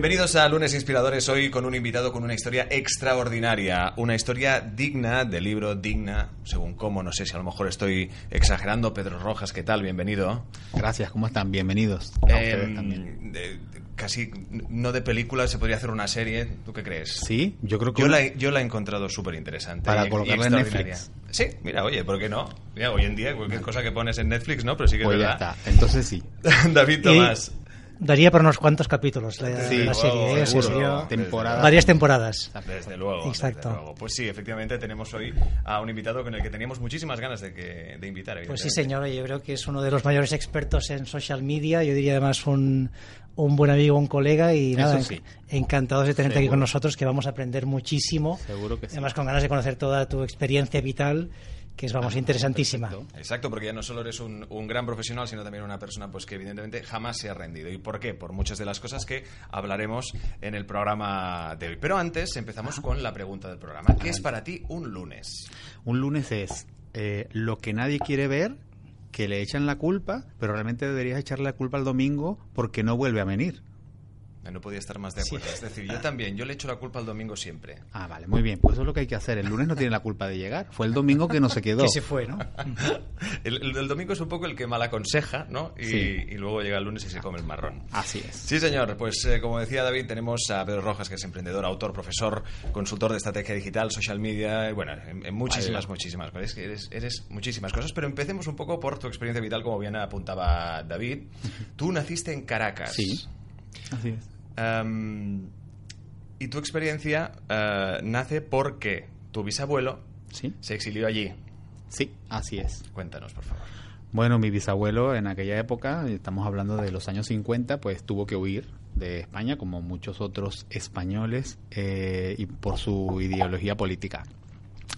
Bienvenidos a Lunes Inspiradores, hoy con un invitado con una historia extraordinaria, una historia digna del libro digna, según cómo, no sé si a lo mejor estoy exagerando. Pedro Rojas, ¿qué tal? Bienvenido. Gracias, ¿cómo están? Bienvenidos. A Eh, ustedes también. de- casi no de película, se podría hacer una serie, ¿tú qué crees? Sí, yo creo que Yo la, he- yo la he encontrado súper interesante. Para y- y colocarla en. Netflix. Sí, mira, oye, ¿por qué no? Mira, hoy en día cualquier cosa que pones en Netflix, ¿no? Pero sí que pues es ya verdad. está. Entonces sí. David Tomás. Daría para unos cuantos capítulos la, Sí, la serie, wow, ¿eh? Temporada. varias temporadas. Desde luego, Exacto. desde luego. Pues sí, efectivamente tenemos hoy a un invitado con el que teníamos muchísimas ganas de, que, de invitar. Pues sí, señor, yo creo que es uno de los mayores expertos en social media, yo diría además un, un buen amigo, un colega y Eso nada, sí. encantados de tenerte aquí con nosotros, que vamos a aprender muchísimo. Seguro que sí. Además con ganas de conocer toda tu experiencia vital, que es, vamos, interesantísima. Ah, perfecto. Exacto, porque ya no solo eres un, un gran profesional, sino también una persona pues que evidentemente jamás se ha rendido. ¿Y por qué? Por muchas de las cosas que hablaremos en el programa de hoy. Pero antes empezamos con la pregunta del programa. ¿Qué es para ti un lunes? Un lunes es eh, lo que nadie quiere ver, que le echan la culpa, pero realmente deberías echarle la culpa al domingo porque no vuelve a venir. No podía estar más de acuerdo. Es decir, yo también, yo le echo la culpa al domingo siempre. Ah, vale, muy bien. Pues eso es lo que hay que hacer. El lunes no tiene la culpa de llegar. Fue el domingo que no se quedó. Que se fue, ¿no? El, domingo es un poco el que mal aconseja, ¿no? Y, Sí. y luego llega el lunes y se come el marrón. Así es. Sí, señor. Pues eh, como decía David, tenemos a Pedro Rojas, que es emprendedor, autor, profesor, consultor de estrategia digital, social media, y bueno, en, en muchísimas, Vaya. muchísimas. Es que eres, eres muchísimas cosas, pero empecemos un poco por tu experiencia vital, como bien apuntaba David. Tú naciste en Caracas. Sí. Así es. Em, y tu experiencia eh, nace porque tu bisabuelo Sí. se exilió allí. Sí, así es. Cuéntanos, por favor. Bueno, mi bisabuelo en aquella época, estamos hablando de los años 50, pues tuvo que huir de España, como muchos otros españoles, eh, y por su ideología política.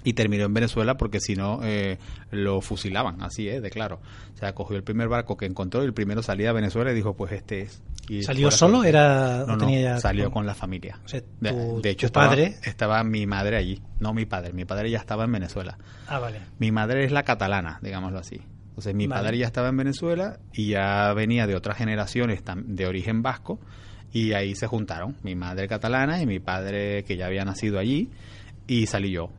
Y terminó en Venezuela porque si no eh, lo fusilaban, así es, de claro. O sea, cogió el primer barco que encontró y el primero salía a Venezuela y dijo, pues este es. Y ¿Salió solo? Era- No, tenía ya- salió con la familia. O sea, de, tu- de hecho, tu estaba, padre- estaba mi madre allí, no mi padre. Mi padre ya estaba en Venezuela. Ah, vale. Mi madre es la catalana, digámoslo así. Entonces mi Vale. padre ya estaba en Venezuela y ya venía de otras generaciones de origen vasco y ahí se juntaron mi madre catalana y mi padre que ya había nacido allí y salí yo.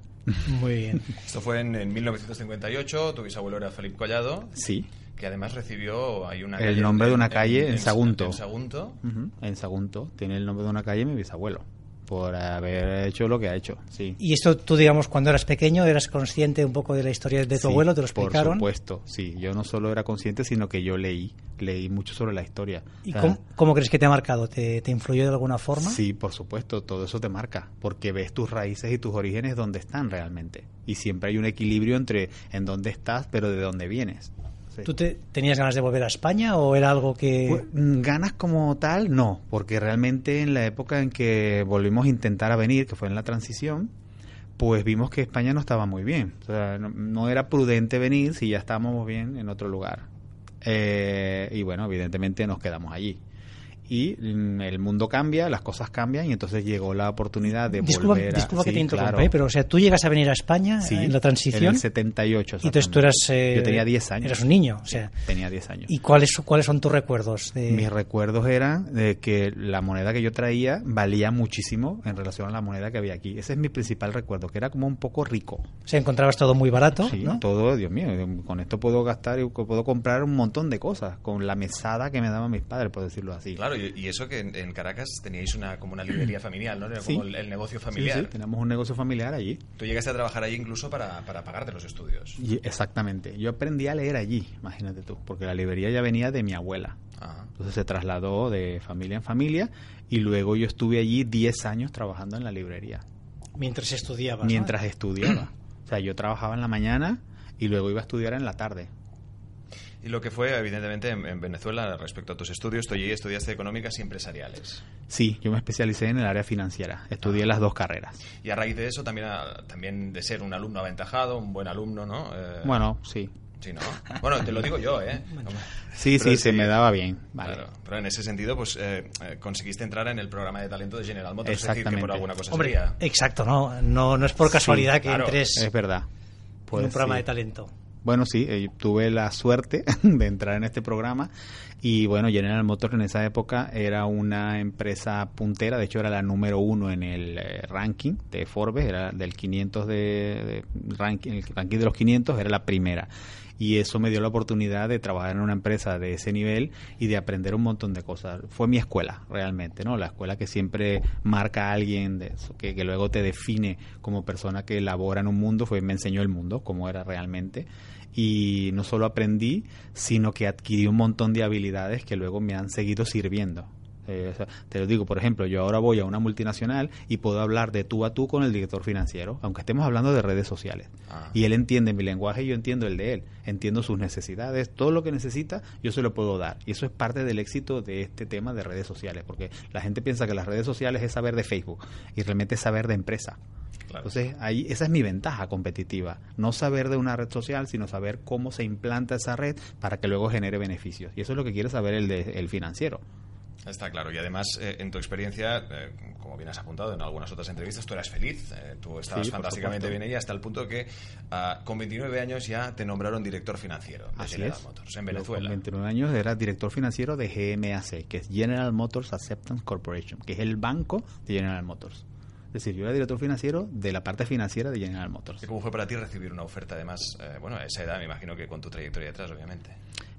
Muy bien. Esto fue en, en 1958, tu bisabuelo era Felipe Collado, Sí, que además recibió hay una El calle nombre de una calle en Sagunto. En Sagunto. ujú, en Sagunto. Tiene el nombre de una calle mi bisabuelo por haber hecho lo que ha hecho. Sí. Y esto tú, digamos, cuando eras pequeño, eras consciente un poco de la historia de tu Sí, abuelo, te lo explicaron. Por supuesto, sí. Yo no solo era consciente, sino que yo leí, leí mucho sobre la historia. ¿Y O sea, cómo, cómo crees que te ha marcado? ¿Te, te influyó de alguna forma? Sí, por supuesto, todo eso te marca, porque ves tus raíces y tus orígenes donde están realmente. Y siempre hay un equilibrio entre en dónde estás, pero de dónde vienes. Sí. ¿Tú te, tenías ganas de volver a España o era algo que...? Pues, mm, ganas como tal, no, porque realmente en la época en que volvimos a intentar a venir, que fue en la transición, pues vimos que España no estaba muy bien. O sea, no, no era prudente venir si ya estábamos bien en otro lugar. Eh, y bueno, evidentemente nos quedamos allí. Y mm, el mundo cambia, las cosas cambian y entonces llegó la oportunidad de disculpa volver a... disculpa que Sí, te interrumpa, claro. ¿eh? pero o sea, tú llegas a venir a España Sí, en la transición En el 78. y entonces tú eras... eh, Yo tenía 10 años. Eras un niño, o sea... Tenía 10 años. ¿Y cuáles, cuáles son tus recuerdos? De... Mis recuerdos eran de que la moneda que yo traía valía muchísimo en relación a la moneda que había aquí. Ese es mi principal recuerdo, que era como un poco rico. O sea, encontrabas todo muy barato, Sí, ¿no? todo, Dios mío, con esto puedo gastar y puedo comprar un montón de cosas, con la mesada que me daban mis padres, por decirlo así. Claro, y, y eso que en, en Caracas teníais una como una librería familiar, ¿no? Era Sí. el, el negocio Sí, familiar. sí, tenemos un negocio familiar allí. Tú llegaste a trabajar allí incluso para, para pagarte los estudios. Y- exactamente. Yo aprendí a leer allí, imagínate tú, porque la librería ya venía de mi abuela. Ajá. Entonces se trasladó de familia en familia y luego yo estuve allí 10 años trabajando en la librería, Mientras estudiabas. ¿no? mientras estudiaba. O sea, yo trabajaba en la mañana y luego iba a estudiar en la tarde. Y lo que fue, evidentemente, en, en Venezuela, respecto a tus estudios, tú allí estudiaste económicas y empresariales. Sí, yo me especialicé en el área financiera, estudié las dos carreras. Y a raíz de eso, también, a- también de ser un alumno aventajado, un buen alumno, ¿no? Eh, Bueno, sí. Sí, ¿no? Bueno, te lo digo yo, ¿eh? Sí, Pero sí, se sí, me daba bien. Vale. Claro, pero en ese sentido, pues eh, eh, conseguiste entrar en el programa de talento de General Motors, es decir, que por Exactamente. alguna cosa Hombre, sería. exacto, ¿no? No, no es por casualidad Sí, que claro, entres Es verdad. en Pues un programa sí. de talento. Bueno, sí, eh, tuve la suerte de entrar en este programa y bueno, General Motors en esa época era una empresa puntera, de hecho era la número uno en el eh, ranking de Forbes, era del 500 de, de ranking, el ranking de los 500 era la primera y eso me dio la oportunidad de trabajar en una empresa de ese nivel y de aprender un montón de cosas. Fue mi escuela, realmente, ¿no? La escuela que siempre marca a alguien, de que, que luego te define como persona que labora en un mundo, fue me enseñó el mundo, cómo era realmente. Y no solo aprendí, sino que adquirí un montón de habilidades que luego me han seguido sirviendo. Eh, o sea, te lo digo, por ejemplo, yo ahora voy a una multinacional y puedo hablar de tú a tú con el director financiero, aunque estemos hablando de redes sociales. Ah. Y él entiende mi lenguaje y yo entiendo el de él. Entiendo sus necesidades, todo lo que necesita, yo se lo puedo dar. Y eso es parte del éxito de este tema de redes sociales, porque la gente piensa que las redes sociales es saber de Facebook y realmente es saber de empresa. Claro. Entonces, ahí, esa es mi ventaja competitiva. No saber de una red social, sino saber cómo se implanta esa red para que luego genere beneficios. Y eso es lo que quiere saber el, de- el financiero. Está claro. Y además, eh, en tu experiencia, eh, como bien has apuntado en algunas otras entrevistas, tú eras feliz. eh, tú estabas Sí, fantásticamente bien ahí hasta el punto que ah, con 29 años ya te nombraron director financiero de Así General es. Motors en Yo Venezuela. Con 29 años era director financiero de GMAC, que es General Motors Acceptance Corporation, que es el banco de General Motors. Es decir, yo era director financiero de la parte financiera de General Motors. ¿Y cómo fue para ti recibir una oferta, además, eh, bueno, a esa edad, me imagino que con tu trayectoria detrás, obviamente?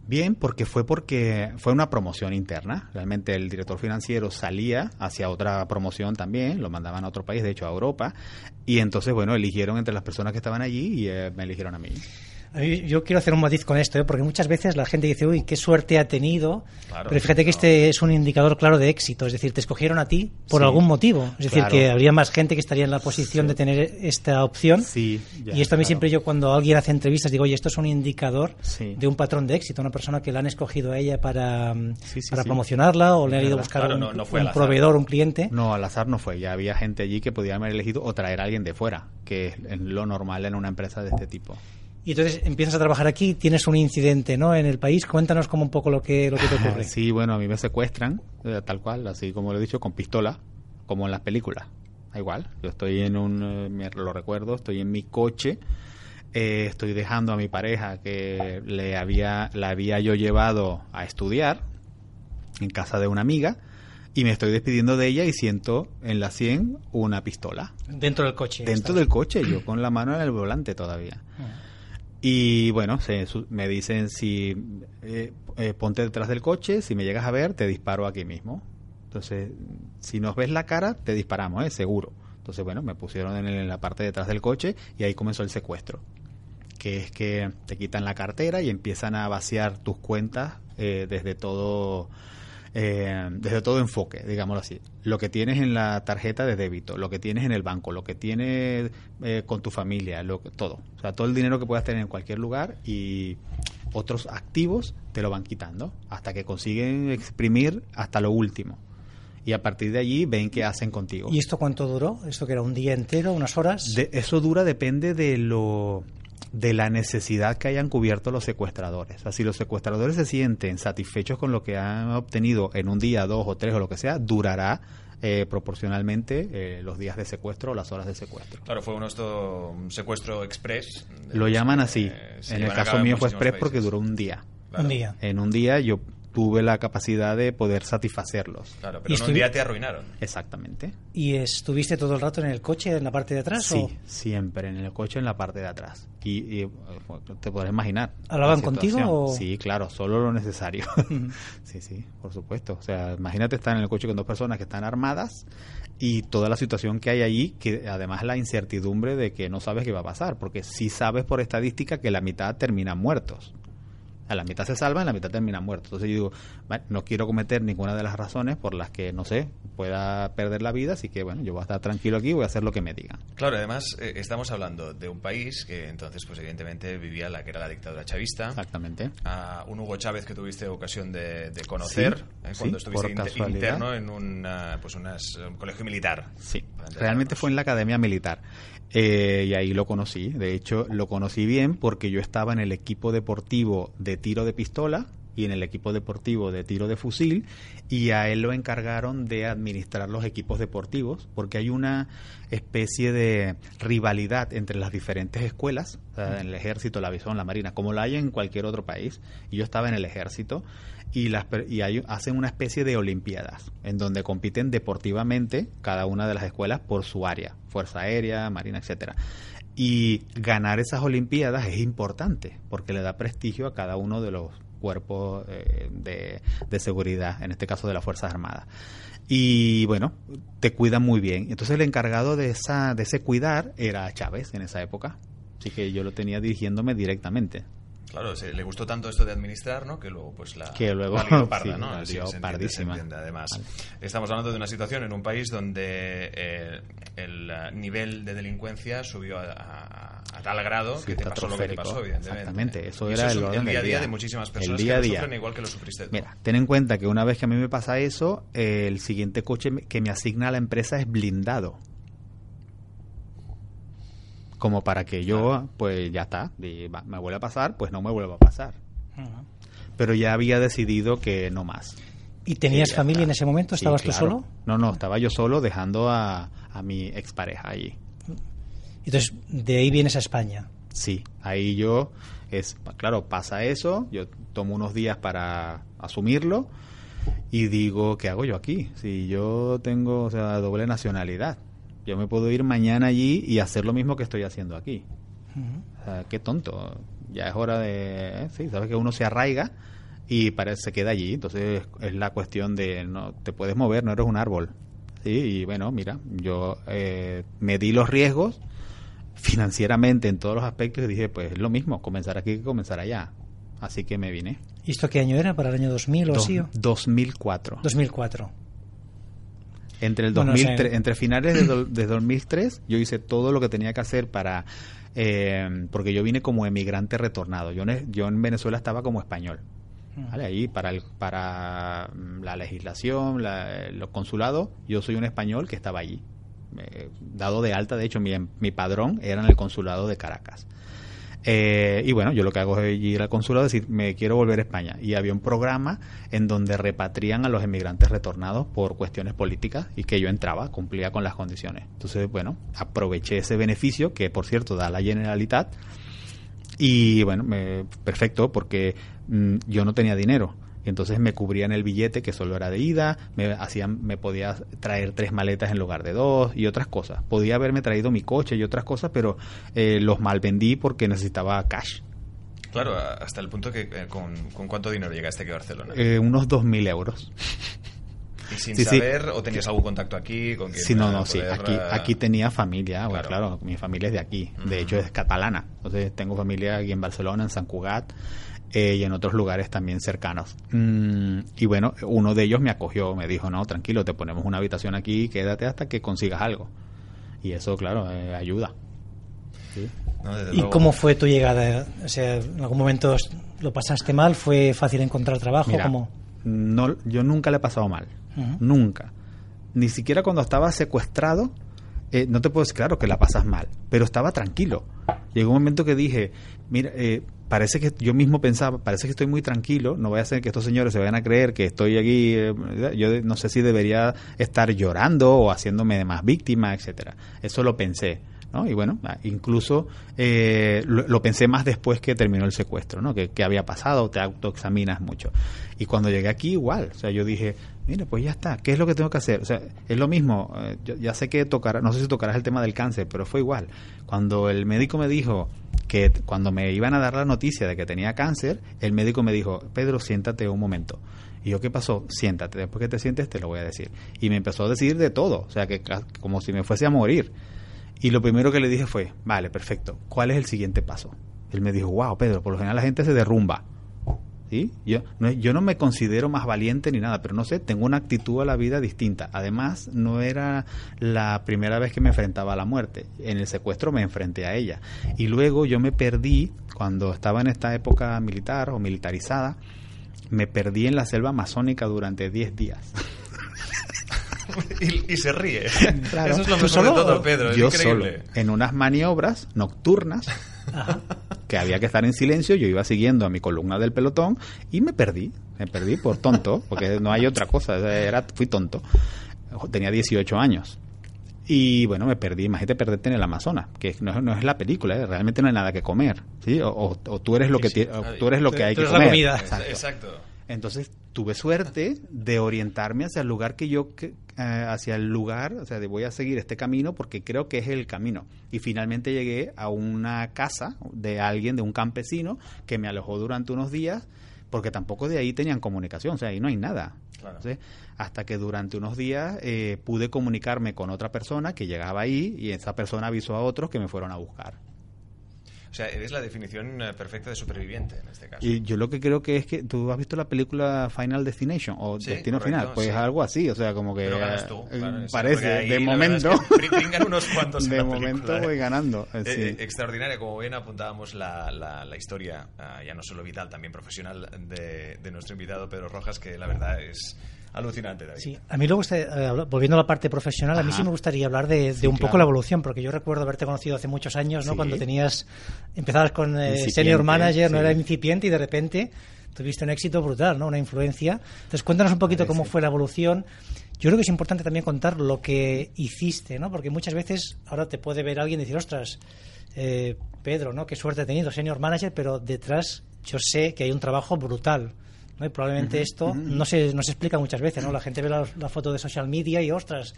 Bien, porque fue porque fue una promoción interna. Realmente el director financiero salía hacia otra promoción también, lo mandaban a otro país, de hecho a Europa, y entonces, bueno, eligieron entre las personas que estaban allí y eh, me eligieron a mí. Yo quiero hacer un matiz con esto, ¿eh? porque muchas veces la gente dice, uy, qué suerte ha tenido. Claro, pero fíjate que no. este es un indicador claro de éxito. Es decir, te escogieron a ti por Sí, algún motivo. Es decir, claro. que habría más gente que estaría en la posición de tener esta opción. Sí, ya, y esto a mí claro. siempre yo cuando alguien hace entrevistas digo, oye, esto es un indicador de un patrón de éxito, una persona que la han escogido a ella para, mm, para promocionarla o le han ido a buscar un, no- no fue un proveedor, un cliente. No, al azar no fue. Ya había gente allí que podía haber elegido o traer a alguien de fuera, que es lo normal en una empresa de este tipo. Y entonces empiezas a trabajar aquí, tienes un incidente ¿no? en el país. Cuéntanos como un poco lo que, lo que te ocurre. Sí, bueno, a mí me secuestran, eh, tal cual, así como lo he dicho, con pistola, como en las películas. Da igual, yo estoy en un, eh, me lo recuerdo, estoy en mi coche, eh, estoy dejando a mi pareja que le había, la había yo llevado a estudiar en casa de una amiga y me estoy despidiendo de ella y siento en la 100 una pistola. Dentro del coche. Dentro del coche, yo con la mano en el volante todavía. Ah. Y bueno, se, me dicen si eh, eh, ponte detrás del coche, si me llegas a ver, te disparo aquí mismo. Entonces, si nos ves la cara, te disparamos, ¿eh? seguro. Entonces, bueno, me pusieron en, en la parte de detrás del coche y ahí comenzó el secuestro. Que es que te quitan la cartera y empiezan a vaciar tus cuentas eh, desde todo eh, desde todo enfoque, digámoslo así. Lo que tienes en la tarjeta de débito, lo que tienes en el banco, lo que tienes eh, con tu familia, lo que- todo. O sea, todo el dinero que puedas tener en cualquier lugar y otros activos te lo van quitando hasta que consiguen exprimir hasta lo último. Y a partir de allí ven qué hacen contigo. ¿Y esto cuánto duró? ¿Esto que era un día entero, unas horas? De- eso dura depende de lo de la necesidad que hayan cubierto los secuestradores. O sea, si los secuestradores se sienten satisfechos con lo que han obtenido en un día, dos o tres o lo que sea, durará eh, proporcionalmente eh, los días de secuestro o las horas de secuestro. Claro, fue uno esto, un secuestro express. Lo los llaman así. eh, en el caso mío fue express porque duró un día. Claro. Un día. En un día yo tuve la capacidad de poder satisfacerlos. Claro, ¿Y pero en un día te arruinaron. Exactamente. ¿Y estuviste todo el rato en el coche, en la parte de atrás? Sí, o siempre en el coche en la parte de atrás. Y, y, te podrás imaginar. ¿Hablaban la contigo o- Sí, claro, solo lo necesario. sí, sí, por supuesto. O sea, imagínate estar en el coche con dos personas que están armadas y toda la situación que hay allí, que además la incertidumbre de que no sabes qué va a pasar, porque sí sabes por estadística que la mitad terminan muertos. A la mitad se salvan, la mitad terminan muertos. Entonces yo digo, "Vale, no quiero cometer ninguna de las razones por las que, no sé, pueda perder la vida, así que bueno, yo voy a estar tranquilo aquí, voy a hacer lo que me digan. Claro, además eh, estamos hablando de un país que entonces, pues evidentemente vivía la que era la dictadura chavista. Exactamente. A un Hugo Chávez que tuviste ocasión de, de conocer Sí, eh, sí, cuando estuviste interno en un, ah, pues unas- un colegio militar. Sí, realmente fue en la Academia Militar. Eh, y ahí lo conocí. De hecho, lo conocí bien porque yo estaba en el equipo deportivo de tiro de pistola y en el equipo deportivo de tiro de fusil y a él lo encargaron de administrar los equipos deportivos porque hay una especie de rivalidad entre las diferentes escuelas, en el ejército, la aviación, la marina, como la hay en cualquier otro país. Y yo estaba en el ejército y, las, y hacen una especie de olimpiadas en donde compiten deportivamente cada una de las escuelas por su área, fuerza aérea, marina, etcétera. Y ganar esas olimpiadas es importante porque le da prestigio a cada uno de los cuerpos eh, de, de seguridad, en este caso de las Fuerzas Armadas. Y bueno, te cuidan muy bien. Entonces el encargado de, esa, de ese cuidar era Chávez en esa época. Así que yo lo tenía dirigiéndome directamente. Claro, se, le gustó tanto esto de administrar, ¿no? Que luego, pues la, Que luego- la lió parda, sí, ¿no? la Sí, lió se entiende, pardísima. se entiende, además. Vale. Estamos hablando de una situación en un país donde eh, el eh, nivel de delincuencia subió a, a- a tal grado Sí, que te pasó lo que te pasó, evidentemente. Exactamente, eso era el día a día día. de muchísimas El personas día a que lo día. sufren igual que lo sufriste tú. Mira, ten en cuenta que una vez que a mí me pasa eso, eh, el siguiente coche que me asigna la empresa es blindado. Como para que yo, pues ya está, y va- me vuelve a pasar, pues no me vuelva a pasar. Ujú. Pero ya había decidido que no más. ¿Y tenías Sí, familia está. en ese momento? Sí, ¿Estabas tú claro. solo? No, no, estaba yo solo dejando a, a mi expareja allí. Entonces, de ahí vienes a España. Sí, ahí yo, es claro, pasa eso, yo tomo unos días para asumirlo y digo, ¿qué hago yo aquí? Si yo tengo o sea, doble nacionalidad, yo me puedo ir mañana allí y hacer lo mismo que estoy haciendo aquí. Ujú. O sea, qué tonto. Ya es hora de, eh, sí, sabes que uno se arraiga y parece se queda allí. Entonces es la cuestión de no te puedes mover, no eres un árbol. Sí, y bueno, mira, yo eh, medí los riesgos financieramente en todos los aspectos y dije, pues es lo mismo, comenzar aquí que comenzar allá. Así que me vine. ¿Y esto qué año era? ¿Para el año 2000 o Dos- así? o? 2004. 2004. Entre, el Bueno, 2003 sí. entre finales de, do- de 2003 yo hice todo lo que tenía que hacer para... eh, porque yo vine como emigrante retornado. Yo, en- yo en Venezuela estaba como español. ¿vale? Ahí para, el, para mm, la legislación, la- los consulados, yo soy un español que estaba allí. Eh, dado de alta, de hecho, mi, mi padrón era en el consulado de Caracas. Eh, y bueno, yo lo que hago es ir al consulado y decir, me quiero volver a España. Y había un programa en donde repatrian a los emigrantes retornados por cuestiones políticas y que yo entraba, cumplía con las condiciones. Entonces, bueno, aproveché ese beneficio que, por cierto, da la Generalitat. Y bueno, me- perfecto, porque mm, yo no tenía dinero. Y entonces me cubrían el billete que solo era de ida, me hacían, me podía traer tres maletas en lugar de dos y otras cosas. Podía haberme traído mi coche y otras cosas, pero eh, los malvendí porque necesitaba cash. Claro, hasta el punto que eh, con, con cuánto dinero llegaste aquí a Barcelona. Eh, unos 2.000 euros. y sin sí, sí. saber, o tenías algún contacto aquí con Sí, no, no, sí. Aquí, eh, aquí tenía familia, bueno, Claro. claro, mi familia es de aquí. De hecho, es catalana. Entonces, tengo familia aquí en Barcelona, en San Cugat eh, y en otros lugares también cercanos. Mm, y bueno, uno de ellos me acogió, me dijo, no, tranquilo, te ponemos una habitación aquí, quédate hasta que consigas algo. Y eso, claro, eh, ayuda. Sí. no, ¿Y luego. cómo fue tu llegada? O sea, ¿en algún momento lo pasaste mal? ¿Fue fácil encontrar trabajo? Mira, ¿Cómo? no, yo nunca le he pasado mal. Nunca. Ni siquiera cuando estaba secuestrado, eh, no te puedo decir, claro, que la pasas mal, pero estaba tranquilo. Llegó un momento que dije, mira, eh, parece que yo mismo pensaba, parece que estoy muy tranquilo, no voy a hacer que estos señores se vayan a creer que estoy aquí, eh, yo no sé si debería estar llorando o haciéndome de más víctima, etcétera. Eso lo pensé. ¿no? Y bueno, ah, incluso eh, lo, lo pensé más después que terminó el secuestro, ¿no? Que, que había pasado, te autoexaminas mucho. Y cuando llegué aquí igual, o sea, yo dije, mire, pues ya está, ¿qué es lo que tengo que hacer? O sea, es lo mismo, eh, yo ya sé que tocará, no sé si tocarás el tema del cáncer, pero fue igual. Cuando el médico me dijo que cuando me iban a dar la noticia de que tenía cáncer, el médico me dijo, Pedro, siéntate un momento. Y yo, ¿qué pasó? Siéntate, después que te sientes te lo voy a decir. Y me empezó a decir de todo, o sea, que como si me fuese a morir. Y lo primero que le dije fue, vale, perfecto, ¿cuál es el siguiente paso? Él me dijo, wow, Pedro, por lo general la gente se derrumba. ¿Sí? Yo no, yo no me considero más valiente ni nada, pero no sé, tengo una actitud a la vida distinta. Además, no era la primera vez que me enfrentaba a la muerte. En el secuestro me enfrenté a ella. Y luego yo me perdí, cuando estaba en esta época militar o militarizada, me perdí en la selva amazónica durante 10 días. y, y se ríe. Claro. Eso es lo ¿Tú mejor solo de todo, Pedro. Es increíble. solo, en unas maniobras nocturnas, que había que estar en silencio, yo iba siguiendo a mi columna del pelotón y me perdí, me perdí por tonto, porque no hay otra cosa, era, fui tonto. Tenía 18 años. Y bueno, me perdí, imagínate perderte en el Amazonas, que no, es- no es la película, ¿eh? realmente no hay nada que comer, ¿sí? O, o- o tú eres lo que sí. tie- o tú eres lo Tú- que hay tú que eres la comer. comida. Exacto. Exacto. Entonces tuve suerte de orientarme hacia el lugar que yo, que- eh, hacia el lugar, o sea, de voy a seguir este camino porque creo que es el camino. Y finalmente llegué a una casa de alguien, de un campesino, que me alojó durante unos días porque tampoco de ahí tenían comunicación, o sea, ahí no hay nada. Claro. ¿sí? Hasta que durante unos días eh, pude comunicarme con otra persona que llegaba ahí y esa persona avisó a otros que me fueron a buscar. O sea, eres la definición eh, perfecta de superviviente en este caso. Y yo lo que creo que es que tú has visto la película Final Destination o Sí, Destino correcto, Final, pues sí. algo así, o sea, como que Pero ganas tú, eh, claro, parece ahí de es momento que pringan unos cuantos en de la momento película, voy ganando, eh, Eh, sí. eh, extraordinaria, como bien apuntábamos la, la- la historia, ah, ya no solo vital, también profesional de, de nuestro invitado Pedro Rojas, que la verdad es alucinante, David. Sí, a mí luego, este, eh, volviendo a la parte profesional, a mí sí me gustaría hablar de, de Sí, un poco claro. la evolución, porque yo recuerdo haberte conocido hace muchos años, ¿no? Sí. Cuando tenías, empezabas con eh, senior manager, no era incipiente y de repente tuviste un éxito brutal, ¿no? Una influencia. Entonces, cuéntanos un poquito cómo fue la evolución. Yo creo que es importante también contar lo que hiciste, ¿no? Porque muchas veces ahora te puede ver alguien y decir, ostras, eh, Pedro, ¿no? Qué suerte he tenido, senior manager, pero detrás yo sé que hay un trabajo brutal. ¿No? Y probablemente esto no, se, no se explica muchas veces, ¿no? La gente ve la, la foto de social media y, ostras,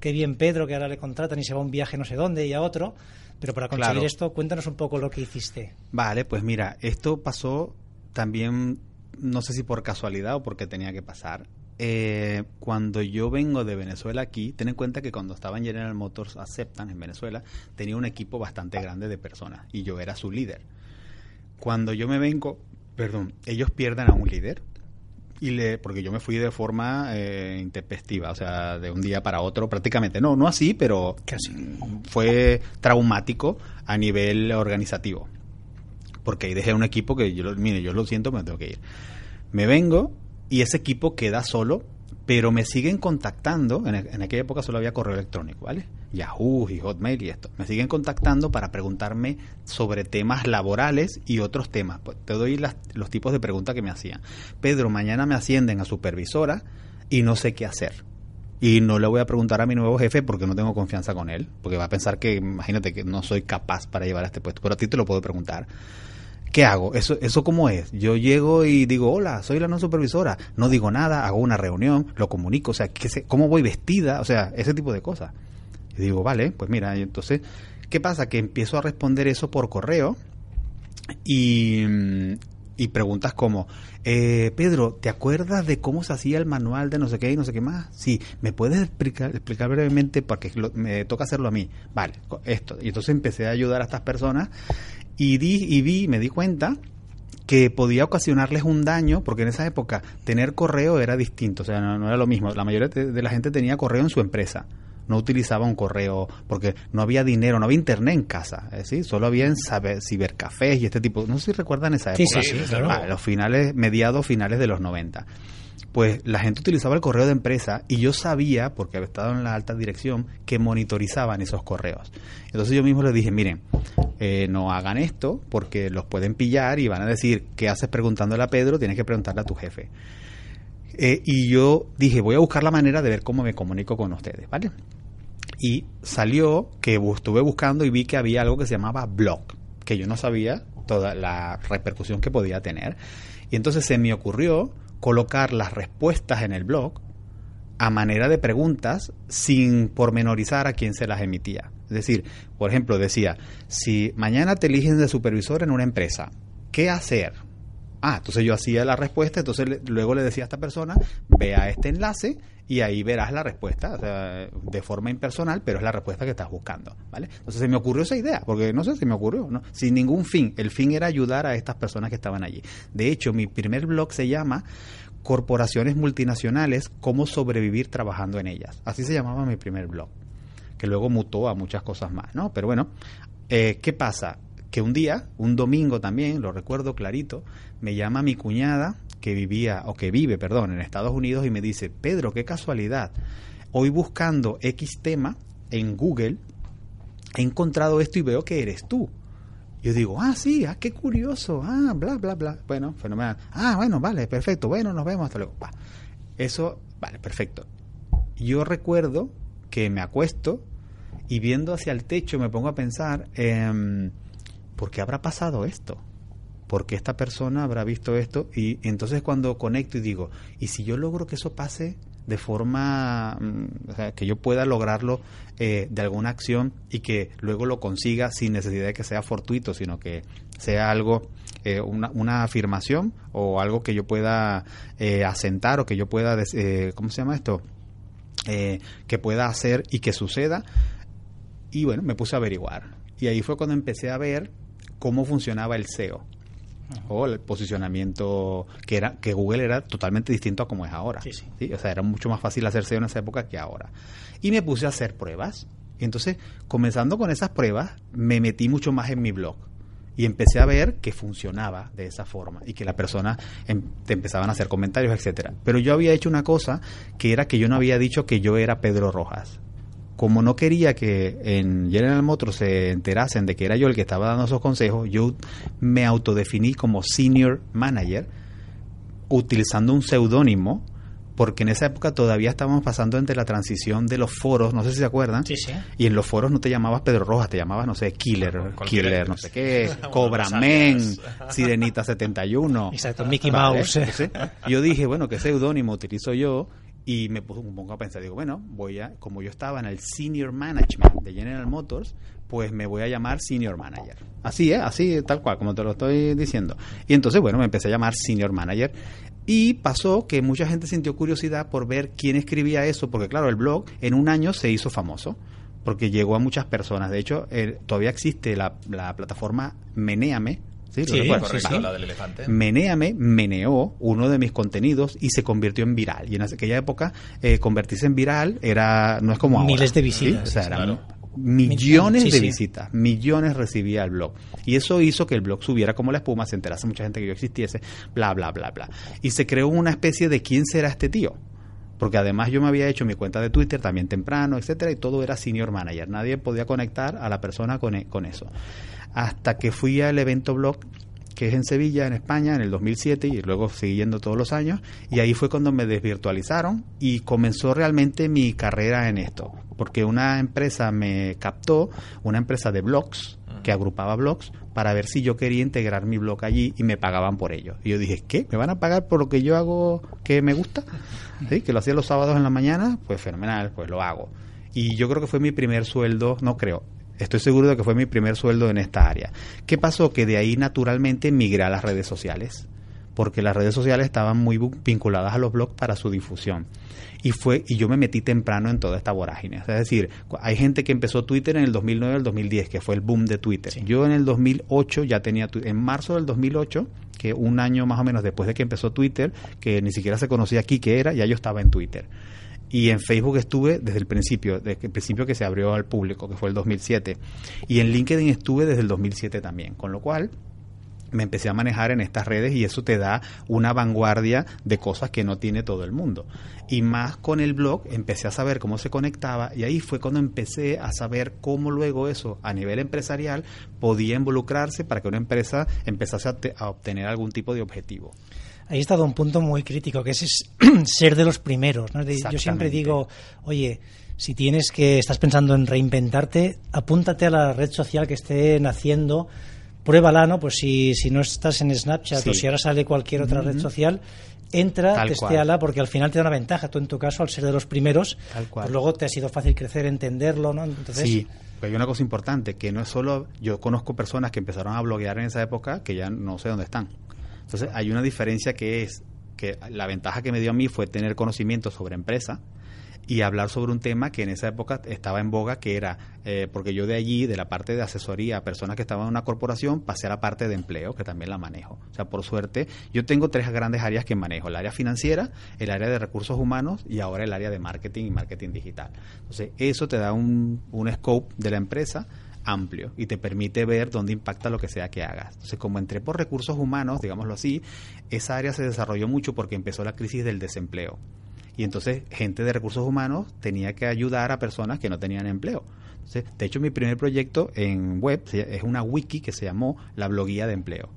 qué bien Pedro, que ahora le contratan y se va a un viaje no sé dónde y a otro. Pero para conseguir Claro. esto, cuéntanos un poco lo que hiciste. Vale, pues mira, esto pasó también, no sé si por casualidad o porque tenía que pasar. Eh, cuando yo vengo de Venezuela aquí, ten en cuenta que cuando estaba en General Motors Aceptan en Venezuela, tenía un equipo bastante grande de personas y yo era su líder. Cuando yo me vengo, perdón, ellos pierden a un líder y le, porque yo me fui de forma eh, intempestiva, o sea, de un día para otro prácticamente. No, no así, pero Casi. fue traumático a nivel organizativo. Porque ahí dejé un equipo que yo, lo- mire, yo lo siento, me tengo que ir. Me vengo y ese equipo queda solo, pero me siguen contactando. En, en aquella época solo había correo electrónico, ¿vale? Yahoo y Hotmail y esto. Me siguen contactando para preguntarme sobre temas laborales y otros temas. Pues, te doy las- los tipos de preguntas que me hacían. Pedro, mañana me ascienden a supervisora y no sé qué hacer. Y no le voy a preguntar a mi nuevo jefe porque no tengo confianza con él. Porque va a pensar que, imagínate, que no soy capaz para llevar a este puesto. Pero a ti te lo puedo preguntar. ¿Qué hago? ¿Eso, ¿Eso cómo es? Yo llego y digo, hola, soy la no supervisora. No digo nada, hago una reunión, lo comunico. O sea, ¿qué sé- ¿cómo voy vestida? O sea, ese tipo de cosas. Y digo, vale, pues mira, entonces, ¿qué pasa? Que empiezo a responder eso por correo y, y preguntas como, eh, Pedro, ¿te acuerdas de cómo se hacía el manual de no sé qué y no sé qué más? Sí, ¿me puedes explicar, explicar brevemente? Porque lo- me toca hacerlo a mí. Vale, esto. Y entonces empecé a ayudar a estas personas y, di, y vi, me di cuenta que podía ocasionarles un daño, porque en esa época tener correo era distinto, o sea, no, no era lo mismo. La mayoría de, la gente tenía correo en su empresa, no utilizaba un correo porque no había dinero, no había internet en casa. ¿sí? solo había en cibercafés y este tipo. No sé si recuerdan esa época. sí, sí, desde claro. luego. Ah, los finales, mediados, finales de los 90. Pues la gente utilizaba el correo de empresa y yo sabía, porque había estado en la alta dirección, que monitorizaban esos correos. Entonces yo mismo les dije, miren, eh, no hagan esto porque los pueden pillar y van a decir, ¿qué haces preguntándole a Pedro? Tienes que preguntarle a tu jefe. Eh, y yo dije, voy a buscar la manera de ver cómo me comunico con ustedes, ¿vale? Y salió que estuve buscando y vi que había algo que se llamaba blog, que yo no sabía toda la repercusión que podía tener. Y entonces se me ocurrió colocar las respuestas en el blog a manera de preguntas sin pormenorizar a quien se las emitía. Es decir, por ejemplo, decía, si mañana te eligen de supervisor en una empresa, ¿qué hacer? Ah, entonces yo hacía la respuesta, entonces le- luego le decía a esta persona, ve a este enlace y ahí verás la respuesta, o sea, de forma impersonal, pero es la respuesta que estás buscando, ¿vale? Entonces se me ocurrió esa idea, porque no sé, se me ocurrió, ¿no? Sin ningún fin, el fin era ayudar a estas personas que estaban allí. De hecho, mi primer blog se llama Corporaciones Multinacionales, cómo sobrevivir trabajando en ellas. Así se llamaba mi primer blog que luego mutó a muchas cosas más, ¿no? Pero bueno, eh, ¿qué pasa? Que un día, un domingo también, lo recuerdo clarito, me llama mi cuñada que vivía, o que vive, perdón, en Estados Unidos y me dice, Pedro, qué casualidad, hoy buscando X tema en Google, he encontrado esto y veo que eres tú. Yo digo, ah, sí, ah, qué curioso, ah, bla, bla, bla. Bueno, fenomenal. Ah, bueno, vale, perfecto, bueno, nos vemos, hasta luego. Va. Eso, vale, perfecto. Yo recuerdo que me acuesto y viendo hacia el techo me pongo a pensar, em, ¿por qué habrá pasado esto? ¿Por qué esta persona habrá visto esto? Y entonces cuando conecto y digo, ¿y si yo logro que eso pase de forma, mm, o sea, que yo pueda lograrlo eh, de alguna acción y que luego lo consiga sin necesidad de que sea fortuito, sino que sea algo, eh, una, una afirmación o algo que yo pueda eh, asentar o que yo pueda, eh, ¿cómo se llama esto? Eh, que pueda hacer y que suceda. Y bueno, me puse a averiguar. Y ahí fue cuando empecé a ver cómo funcionaba el SEO o el posicionamiento que era que Google era totalmente distinto a como es ahora. Sí, sí. O sea, era mucho más fácil hacer SEO en esa época que ahora. Y me puse a hacer pruebas. Y entonces, comenzando con esas pruebas, me metí mucho más en mi blog. Y empecé a ver que funcionaba de esa forma y que las personas em- te empezaban a hacer comentarios, etcétera. Pero yo había hecho una cosa que era que yo no había dicho que yo era Pedro Rojas como no quería que en General Motors se enterasen de que era yo el que estaba dando esos consejos, yo me autodefiní como senior manager utilizando un seudónimo porque en esa época todavía estábamos pasando entre la transición de los foros, no sé si se acuerdan, Sí, sí. y en los foros no te llamabas Pedro Rojas, te llamabas, no sé, Killer, Killer, no sé qué, Cobra los Men, alias. Sirenita 71. Exacto, Mickey Mouse. yo dije, bueno, ¿qué seudónimo utilizo yo? Y me pongo a pensar, digo, bueno, voy a, como yo estaba en el Senior Management de General Motors, pues me voy a llamar Senior Manager. Así, ¿eh? Así, tal cual, como te lo estoy diciendo. Y entonces, bueno, me empecé a llamar Senior Manager. Y pasó que mucha gente sintió curiosidad por ver quién escribía eso, porque claro, el blog en un año se hizo famoso, porque llegó a muchas personas. De hecho, eh, todavía existe la, la plataforma Meneame. ¿Sí? ¿Lo Sí, recuerdas? Correcto, sí. la del elefante. Meneame meneó uno de mis contenidos y se convirtió en viral. Y en aquella época, eh, convertirse en viral era no es como ahora. Miles de visitas, O sea, sí, eran claro. millones de visitas, millones recibía el blog. Y eso hizo que el blog subiera como la espuma, se enterase mucha gente que yo existiese, bla, bla, bla, bla. Y se creó una especie de quién será este tío. Porque además yo me había hecho mi cuenta de Twitter también temprano, etcétera, y todo era senior manager. Nadie podía conectar a la persona con, e- con eso. Hasta que fui al evento blog que es en Sevilla, en España, en el 2007 y luego siguiendo todos los años. Y ahí fue cuando me desvirtualizaron y comenzó realmente mi carrera en esto. Porque una empresa me captó, una empresa de blogs, que agrupaba blogs, para ver si yo quería integrar mi blog allí y me pagaban por ello. Y yo dije, ¿qué? ¿Me van a pagar por lo que yo hago que me gusta? ¿Sí? Que lo hacía los sábados en la mañana, pues fenomenal, pues lo hago. Y yo creo que fue mi primer sueldo, no creo, estoy seguro de que fue mi primer sueldo en esta área. ¿Qué pasó? Que de ahí naturalmente migré a las redes sociales, porque las redes sociales estaban muy vinculadas a los blogs para su difusión. Y fue y yo me metí temprano en toda esta vorágine. Es decir, hay gente que empezó Twitter en el 2009 al 2010, que fue el boom de Twitter. Yo en el 2008 ya tenía en marzo del 2008 que un año más o menos después de que empezó Twitter, que ni siquiera se conocía aquí que era, ya yo estaba en Twitter. Y en Facebook estuve desde el principio, desde el principio que se abrió al público, que fue el 2007. Y en LinkedIn estuve desde el 2007 también. Con lo cual, me empecé a manejar en estas redes y eso te da una vanguardia de cosas que no tiene todo el mundo. Y más con el blog empecé a saber cómo se conectaba y ahí fue cuando empecé a saber cómo luego eso a nivel empresarial podía involucrarse para que una empresa empezase a, a obtener algún tipo de objetivo. Ahí está un punto muy crítico, que es, es ser de los primeros. ¿no? Yo siempre digo, oye, si tienes que, estás pensando en reinventarte, apúntate a la red social que esté naciendo, pruébala, ¿no? Pues si, si no estás en Snapchat Sí. o si ahora sale cualquier otra red social, entra, Tal testéala, porque al final te da una ventaja. Tú, en tu caso, al ser de los primeros, Tal cual. pues luego te ha sido fácil crecer, entenderlo, ¿no? Entonces, Sí, hay una cosa importante, que no es solo, yo conozco personas que empezaron a bloguear en esa época que ya no sé dónde están. Entonces hay una diferencia que es que la ventaja que me dio a mí fue tener conocimiento sobre empresa y hablar sobre un tema que en esa época estaba en boga, que era, eh, porque yo de allí, de la parte de asesoría a personas que estaban en una corporación, pasé a la parte de empleo, que también la manejo. O sea, por suerte, yo tengo tres grandes áreas que manejo, el área financiera, el área de recursos humanos y ahora el área de marketing y marketing digital. Entonces, eso te da un, un scope de la empresa amplio y te permite ver dónde impacta lo que sea que hagas. Entonces, como entré por recursos humanos, digámoslo así, esa área se desarrolló mucho porque empezó la crisis del desempleo. Y entonces gente de recursos humanos tenía que ayudar a personas que no tenían empleo. de hecho, mi primer proyecto en web es una wiki que se llamó La Bloguía de Empleo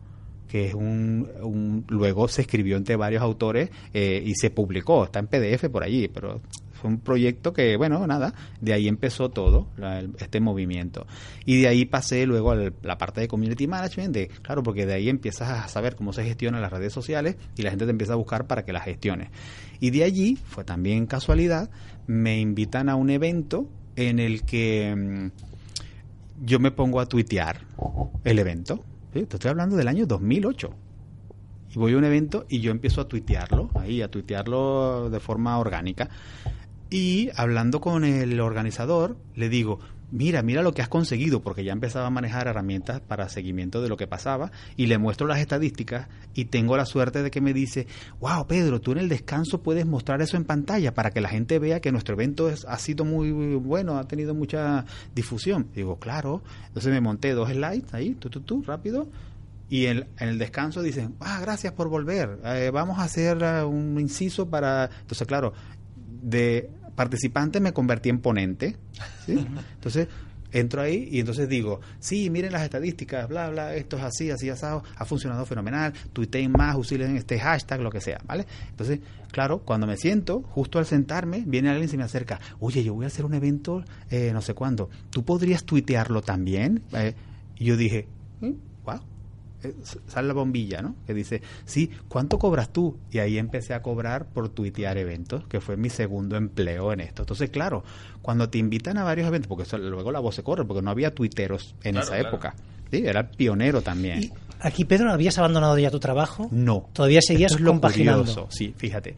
que es un, luego se escribió entre varios autores eh, y se publicó, está en PDF por allí, pero fue un proyecto que, bueno, nada, de ahí empezó todo, este movimiento. Y de ahí pasé luego a la parte de community management, de, claro, porque de ahí empiezas a saber cómo se gestionan las redes sociales y la gente te empieza a buscar para que las gestione. Y de allí, fue también casualidad, me invitan a un evento en el que mm, yo me pongo a tuitear el evento. Te estoy hablando del año 2008 y voy a un evento y yo empiezo a tuitearlo, ahí, a tuitearlo de forma orgánica. Y hablando con el organizador, le digo, mira, mira lo que has conseguido, porque ya empezaba a manejar herramientas para seguimiento de lo que pasaba, y le muestro las estadísticas y tengo la suerte de que me dice, wow, Pedro, tú en el descanso puedes mostrar eso en pantalla para que la gente vea que nuestro evento es, ha sido muy bueno, ha tenido mucha difusión. Digo, claro, entonces me monté dos slides ahí, tú, tú, tú, rápido, y en, el descanso dicen, ah, gracias por volver, eh, vamos a hacer uh, un inciso para... Entonces, claro, de participante me convertí en ponente. Entonces, entro ahí y entonces digo, sí, miren las estadísticas, bla, bla, esto es así, así, asado, ha funcionado fenomenal, tuiteen más, usen este hashtag, lo que sea, ¿vale? Entonces, claro, cuando me siento, justo al sentarme, viene alguien y se me acerca, oye, yo voy a hacer un evento, eh, no sé cuándo, ¿tú podrías tuitearlo también? Eh, y yo dije, mm, sale la bombilla, ¿no? Que dice, sí, ¿cuánto cobras tú? Y ahí empecé a cobrar por tuitear eventos, que fue mi segundo empleo en esto. Entonces, claro, cuando te invitan a varios eventos, porque luego la voz se corre, porque no había tuiteros en esa época. Sí, era pionero también. ¿Y aquí, Pedro, habías abandonado ya tu trabajo? No. ¿Todavía seguías Esto compaginando? sí, fíjate.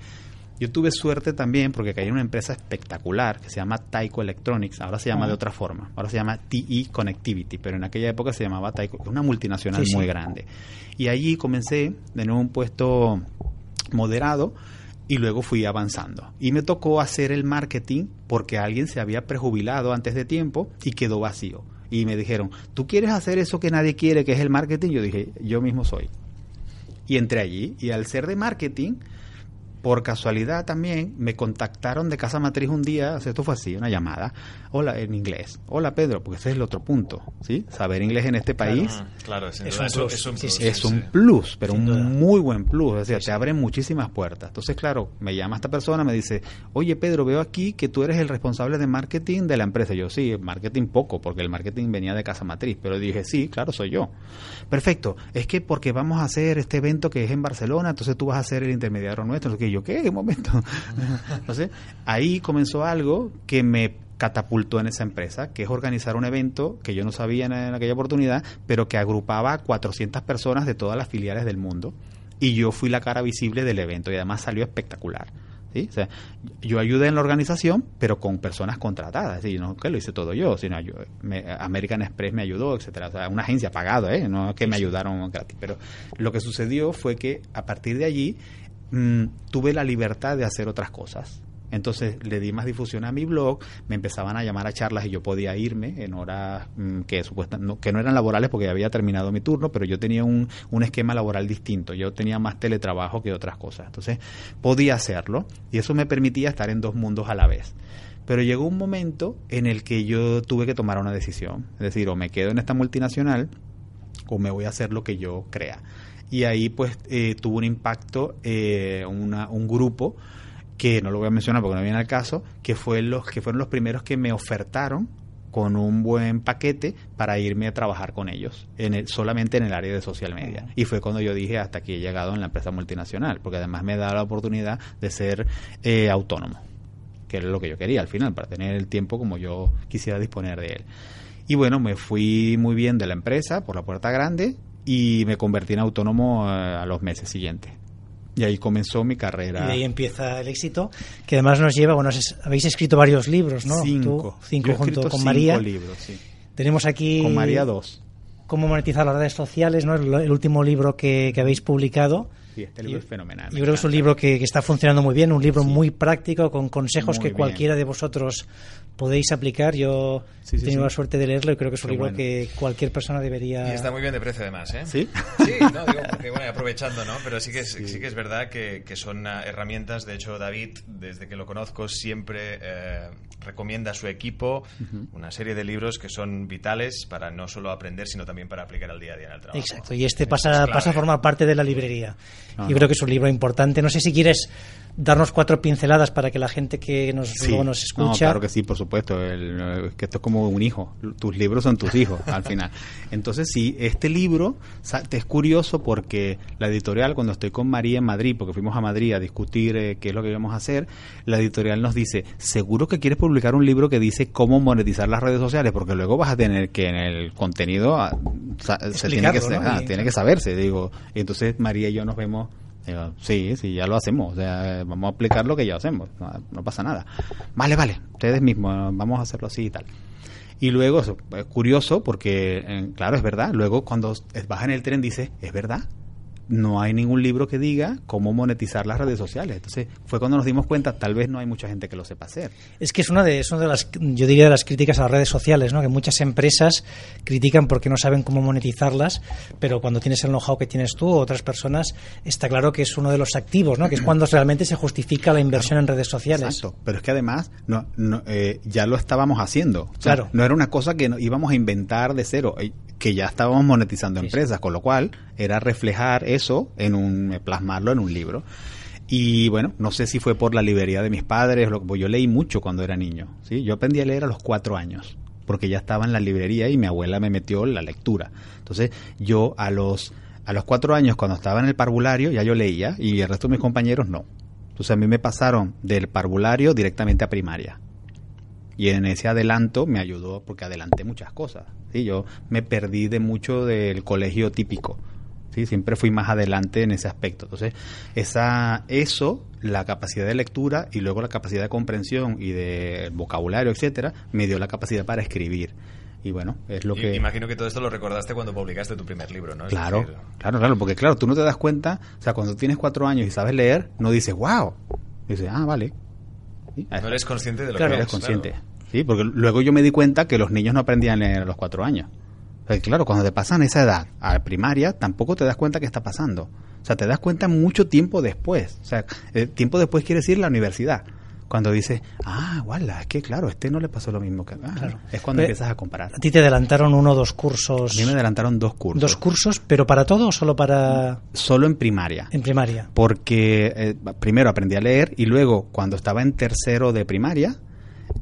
Yo tuve suerte también porque caí en una empresa espectacular que se llama Taiko Electronics, ahora se llama de otra forma, ahora se llama TE Connectivity, pero en aquella época se llamaba Taiko, una multinacional muy grande. Y allí comencé de nuevo un puesto moderado y luego fui avanzando. Y me tocó hacer el marketing porque alguien se había prejubilado antes de tiempo y quedó vacío. Y me dijeron, ¿tú quieres hacer eso que nadie quiere, que es el marketing? Yo dije, yo mismo soy. Y entré allí y al ser de marketing por casualidad también me contactaron de Casa Matriz un día, esto fue así, una llamada, hola, en inglés, hola Pedro, porque ese es el otro punto, ¿sí? Saber inglés en este país claro, es, un plus, es, un plus, es un plus, pero un muy buen plus, o sea, te abren muchísimas puertas. Entonces, claro, me llama esta persona, me dice, oye Pedro, veo aquí que tú eres el responsable de marketing de la empresa. Yo, sí, marketing poco, porque el marketing venía de Casa Matriz, pero dije, sí, claro, soy yo. Perfecto, es que porque vamos a hacer este evento que es en Barcelona, entonces tú vas a ser el intermediario nuestro, que yo, ¿qué? ¿Qué momento? Entonces, ahí comenzó algo que me catapultó en esa empresa, que es organizar un evento que yo no sabía en, aquella oportunidad, pero que agrupaba a 400 personas de todas las filiales del mundo. Y yo fui la cara visible del evento y además salió espectacular. ¿sí? O sea, yo ayudé en la organización, pero con personas contratadas. ¿sí? No que lo hice todo yo, sino yo, American Express me ayudó, etcétera. O sea, una agencia pagada, ¿eh? no que me ayudaron gratis. Pero lo que sucedió fue que a partir de allí Mm, tuve la libertad de hacer otras cosas. Entonces le di más difusión a mi blog, me empezaban a llamar a charlas y yo podía irme en horas mm, que, no, que no eran laborales porque había terminado mi turno, pero yo tenía un, un, esquema laboral distinto, yo tenía más teletrabajo que otras cosas. Entonces podía hacerlo y eso me permitía estar en dos mundos a la vez. Pero llegó un momento en el que yo tuve que tomar una decisión, es decir, o me quedo en esta multinacional o me voy a hacer lo que yo crea y ahí pues eh, tuvo un impacto eh, un grupo que no lo voy a mencionar porque no viene al caso, que fue los que fueron los primeros que me ofertaron con un buen paquete para irme a trabajar con ellos, en el, solamente en el área de social media. Y fue cuando yo dije hasta aquí he llegado en la empresa multinacional, porque además me da la oportunidad de ser eh, autónomo, que es lo que yo quería al final, para tener el tiempo como yo quisiera disponer de él. Y bueno, me fui muy bien de la empresa por la puerta grande y me convertí en autónomo eh, a los meses siguientes. Y ahí comenzó mi carrera. Y de ahí empieza el éxito, que además nos lleva, bueno, habéis escrito varios libros, ¿no? Cinco. Tú, cinco Yo he junto con cinco María. libros, sí. Tenemos aquí Con María dos. cómo monetizar las redes sociales, ¿no? El, el último libro que, que habéis publicado. Sí, este libro es fenomenal. Yo creo que es un libro que, que está funcionando muy bien, un libro muy práctico, con consejos Muy que bien. cualquiera de vosotros podéis aplicar. Yo Sí, he tenido sí. la suerte de leerlo y creo que es un Qué libro bueno. que cualquier persona debería... Y está muy bien de precio además, ¿eh? ¿Sí? Sí, no, digo, porque, bueno, aprovechando, ¿no? Pero sí que es, sí. que es verdad que, que son ah, herramientas. De hecho, David, desde que lo conozco, siempre eh, recomienda a su equipo una serie de libros que son vitales para no solo aprender, sino también para aplicar al día a día en el trabajo. Exacto, y este pasa, es pasa a formar parte de la librería. No, Yo no. creo que es un libro importante. No sé si quieres darnos cuatro pinceladas para que la gente que nos, Sí. luego nos No, escucha... claro que sí, por supuesto. El, que esto es como un hijo. Tus libros son tus hijos, al final. Entonces, sí, este libro te es curioso porque la editorial, cuando estoy con María en Madrid, porque fuimos a Madrid a discutir eh, qué es lo que íbamos a hacer, la editorial nos dice, seguro que quieres publicar un libro que dice cómo monetizar las redes sociales, porque luego vas a tener que en el contenido se tiene que, ¿no? ah, tiene que saberse, digo. Entonces María y yo nos vemos Sí, sí, ya lo hacemos. O sea, vamos a aplicar lo que ya hacemos. No, pasa nada. Vale, vale. Ustedes mismos, vamos a hacerlo así y tal. Y luego, es curioso porque, eh, claro, es verdad. Luego, cuando vas en el tren, dices, es verdad. No hay ningún libro que diga cómo monetizar las redes sociales. Entonces, fue cuando nos dimos cuenta, tal vez no hay mucha gente que lo sepa hacer. Es que es una de, es una de las, yo diría, de las críticas a las redes sociales, ¿no? Que muchas empresas critican porque no saben cómo monetizarlas, pero cuando tienes el know-how que tienes tú o otras personas, está claro que es uno de los activos, ¿no? Que es cuando realmente se justifica la inversión en redes sociales. Exacto. Pero es que además no, no, eh, ya lo estábamos haciendo. O sea, Claro. No era una cosa que no- íbamos a inventar de cero, eh, que ya estábamos monetizando Sí, empresas, con lo cual era reflejar eso en un, eh, plasmarlo en un libro. Y bueno, no sé si fue por la librería de mis padres, lo, pues yo leí mucho cuando era niño. ¿sí? Yo aprendí a leer a los cuatro años, porque ya estaba en la librería y mi abuela me metió en la lectura. Entonces yo a los, a los cuatro años, cuando estaba en el parvulario, ya yo leía y el resto de mis compañeros no. Entonces a mí me pasaron del parvulario directamente a primaria. Y en ese adelanto me ayudó porque adelanté muchas cosas. ¿sí? Yo me perdí de mucho del colegio típico. ¿sí? Siempre fui más adelante en ese aspecto. Entonces, esa, eso, la capacidad de lectura y luego la capacidad de comprensión y de vocabulario, etcétera, me dio la capacidad para escribir. Y bueno, es lo Y- que... Imagino que todo esto lo recordaste cuando publicaste tu primer libro, ¿no? Es Claro, decir, claro, claro, porque claro, tú no te das cuenta, o sea, cuando tienes cuatro años y sabes leer, no dices, wow, dices, ah, vale. Sí, no eres consciente de lo Claro. que eres consciente. claro. Sí, porque luego yo me di cuenta que los niños no aprendían a leer a los cuatro años. Claro, cuando te pasan esa edad a primaria, tampoco te das cuenta qué está pasando. O sea, te das cuenta mucho tiempo después. O sea, eh, tiempo después quiere decir la universidad. Cuando dices, ah, guala, es que claro, a este no le pasó lo mismo que... ah, Claro. Es cuando Pero- empiezas a comparar. A ti te adelantaron uno o dos cursos. A mí me adelantaron dos cursos. Dos cursos, pero para todo o solo para Solo en primaria. en primaria. porque eh, primero aprendí a leer y luego cuando estaba en tercero de primaria,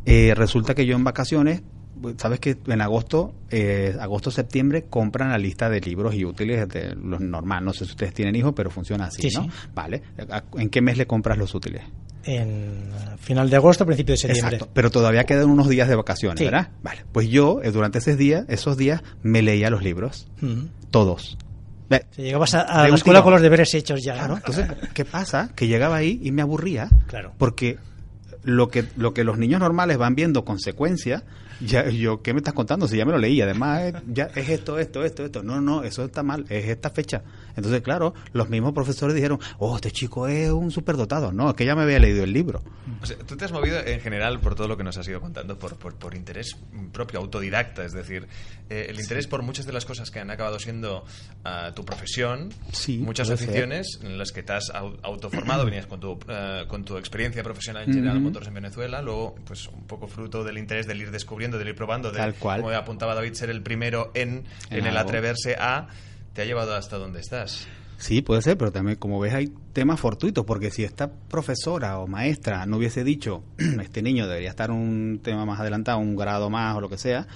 eh, resulta que yo en vacaciones, pues, sabes que en agosto, eh, agosto-septiembre compran la lista de libros y útiles de los normal, no sé si ustedes tienen hijos, pero funciona así, Sí, ¿no? sí. Vale, ¿en qué mes le compras los útiles? En final de agosto, principio de septiembre. Exacto, pero todavía quedan unos días de vacaciones, Sí. ¿verdad? Vale, pues yo eh, durante esos días, esos días me leía los libros, Ujú. todos. Llegabas a, la escuela con los deberes hechos ya, Claro, ¿no? Entonces, ¿qué pasa? Que llegaba ahí y me aburría. Claro. Porque lo que, lo que los niños normales van viendo consecuencias, ya, yo, ¿qué me estás contando? Si ya me lo leí, además eh, ya es esto, esto, esto, esto. No, no, eso está mal, es esta fecha. Entonces, claro, los mismos profesores dijeron, oh, este chico es un superdotado. No, es que ya me había leído el libro. O sea, tú te has movido en general por todo lo que nos has ido contando, por, por, por interés propio, autodidacta, es decir, eh, el interés por muchas de las cosas que han acabado siendo ah, tu profesión, Sí, muchas puede ser. aficiones en las que te has au- autoformado, venías con tu, eh, con tu experiencia profesional en General Ujú. Motors en Venezuela, luego pues un poco fruto del interés del ir descubriendo, del ir probando, de, Tal cual. como apuntaba David, ser el primero en, en, En el atreverse a, te ha llevado hasta donde estás. Sí, puede ser, pero también, como ves, hay temas fortuitos, porque si esta profesora o maestra no hubiese dicho, este niño debería estar un tema más adelantado, un grado más o lo que sea,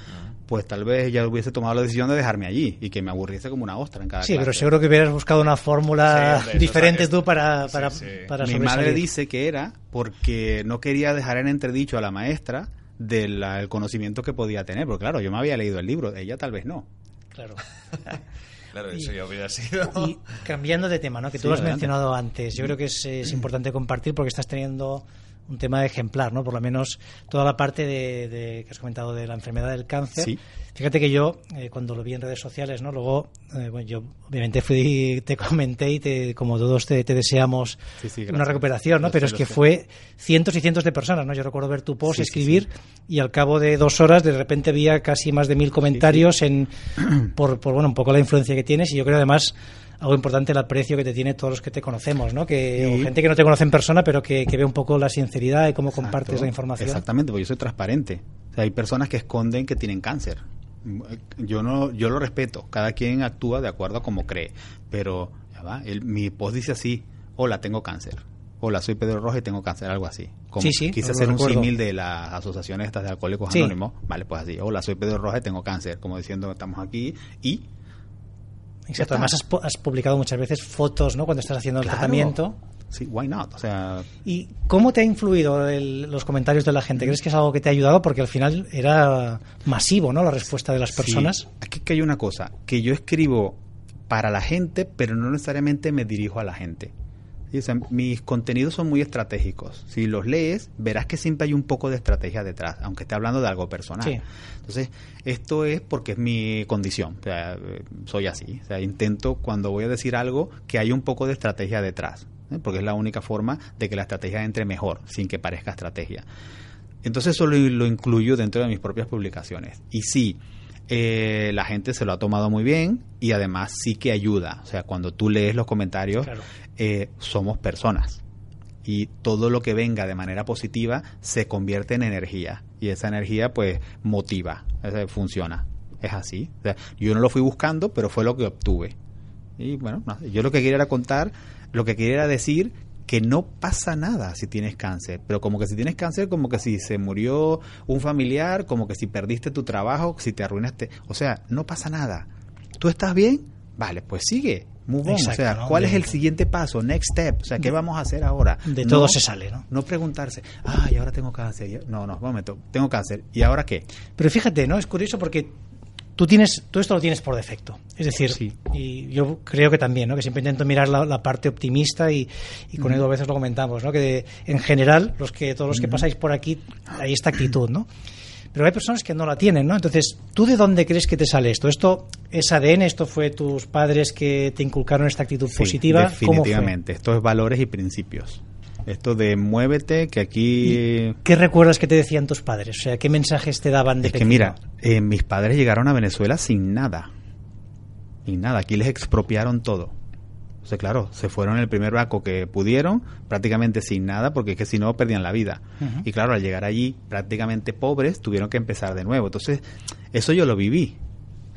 pues tal vez ella hubiese tomado la decisión de dejarme allí y que me aburriese como una ostra en cada Sí, pero clase. seguro que hubieras buscado una fórmula Sí, diferente tú para, para, sí. para Mi madre dice que era porque no quería dejar en entredicho a la maestra del el conocimiento que podía tener, porque claro, yo me había leído el libro, ella tal vez no. Claro. Claro, Y- eso ya hubiera sido. Y cambiando de tema, ¿no? que Sí, tú lo has adelante. mencionado antes, yo creo que es, es importante compartir porque estás teniendo un tema ejemplar, ¿no? Por lo menos toda la parte de, de- que has comentado de la enfermedad del cáncer. Sí. Fíjate que yo, eh, cuando lo vi en redes sociales, ¿no? Luego, eh, bueno, yo obviamente fui, te comenté y te, como todos te, te deseamos Sí, sí, una recuperación, ¿no? Pero es que fue cientos y cientos de personas, ¿no? Yo recuerdo ver tu post, escribir y al cabo de dos horas de repente había casi más de mil comentarios en por, por bueno un poco la influencia que tienes y yo creo además algo importante el aprecio que te tiene todos los que te conocemos, ¿no? Que o Sí. gente que no te conoce en persona, pero que, que ve un poco la sinceridad y cómo compartes la información. Exactamente, porque yo soy transparente. O sea, hay personas que esconden que tienen cáncer. Yo no, yo lo respeto. Cada quien actúa de acuerdo a como cree. Pero, ya va, el- mi post dice así: Hola, tengo cáncer. Hola, soy Pedro Rojas y tengo cáncer, algo así. Como Sí, sí, Quise hacer un símil de las asociaciones estas de alcohólicos Sí. anónimos. Vale, pues así. Hola, soy Pedro Rojas y tengo cáncer. Como diciendo, estamos aquí y Exacto. Además has, pu- has publicado muchas veces fotos, ¿no? Cuando estás haciendo el Claro. tratamiento. Sí, why not? O sea, ¿Y cómo te ha influido el- los comentarios de la gente? ¿Crees que es algo que te ha ayudado? Porque al final era masivo, ¿no? La respuesta de las personas. Sí. Aquí que hay una cosa, que yo escribo para la gente, pero no necesariamente me dirijo a la gente. Mis contenidos son muy estratégicos. Si los lees, verás que siempre hay un poco de estrategia detrás, aunque esté hablando de algo personal. Sí. Entonces, esto es porque es mi condición. O sea, soy así. O sea, intento cuando voy a decir algo que haya un poco de estrategia detrás, ¿eh? porque es la única forma de que la estrategia entre mejor, sin que parezca estrategia. Entonces eso lo, lo incluyo dentro de mis propias publicaciones. Y sí, eh, la gente se lo ha tomado muy bien y además sí que ayuda. O sea, cuando tú lees los comentarios, Claro. Eh, somos personas. Y todo lo que venga de manera positiva se convierte en energía. Y esa energía pues motiva, funciona. Es así. O sea, yo no lo fui buscando, pero fue lo que obtuve. Y bueno, no, yo lo que quería era contar, lo que quería era decir que no pasa nada si tienes cáncer, pero como que si tienes cáncer, como que si se murió un familiar, como que si perdiste tu trabajo, si te arruinaste, o sea, no pasa nada. ¿Tú estás bien? Vale, pues sigue, move on. Exacto, o sea, ¿no? ¿cuál De- es el siguiente paso, next step? O sea, ¿qué vamos a hacer ahora? De No- todo se sale, ¿no? No preguntarse, ay, ahora tengo cáncer. y- No, no, un momento, tengo cáncer. ¿Y ahora qué? Pero fíjate, ¿no? Es curioso porque tú tienes, tú esto lo tienes por defecto. Es decir, Sí. y yo creo que también, ¿no? Que siempre intento mirar la, la parte optimista y, y con Edu a veces lo comentamos, ¿no? Que de- en general, los que, todos los que pasáis por aquí, hay esta actitud, ¿no? Pero hay personas que no la tienen, ¿no? Entonces, ¿tú de dónde crees que te sale esto? ¿Esto es ADN? ¿Esto fue tus padres que te inculcaron esta actitud Sí, positiva? Definitivamente. Esto es valores y principios. Esto de muévete, que aquí... ¿Qué recuerdas que te decían tus padres? O sea, ¿qué mensajes te daban de Es que mira, eh, mis padres llegaron a Venezuela sin nada. Sin nada. Aquí les expropiaron todo. O sea, claro, se fueron en el primer barco que pudieron, prácticamente sin nada, porque es que si no perdían la vida. Y claro, al llegar allí prácticamente pobres, tuvieron que empezar de nuevo. Entonces, eso yo lo viví.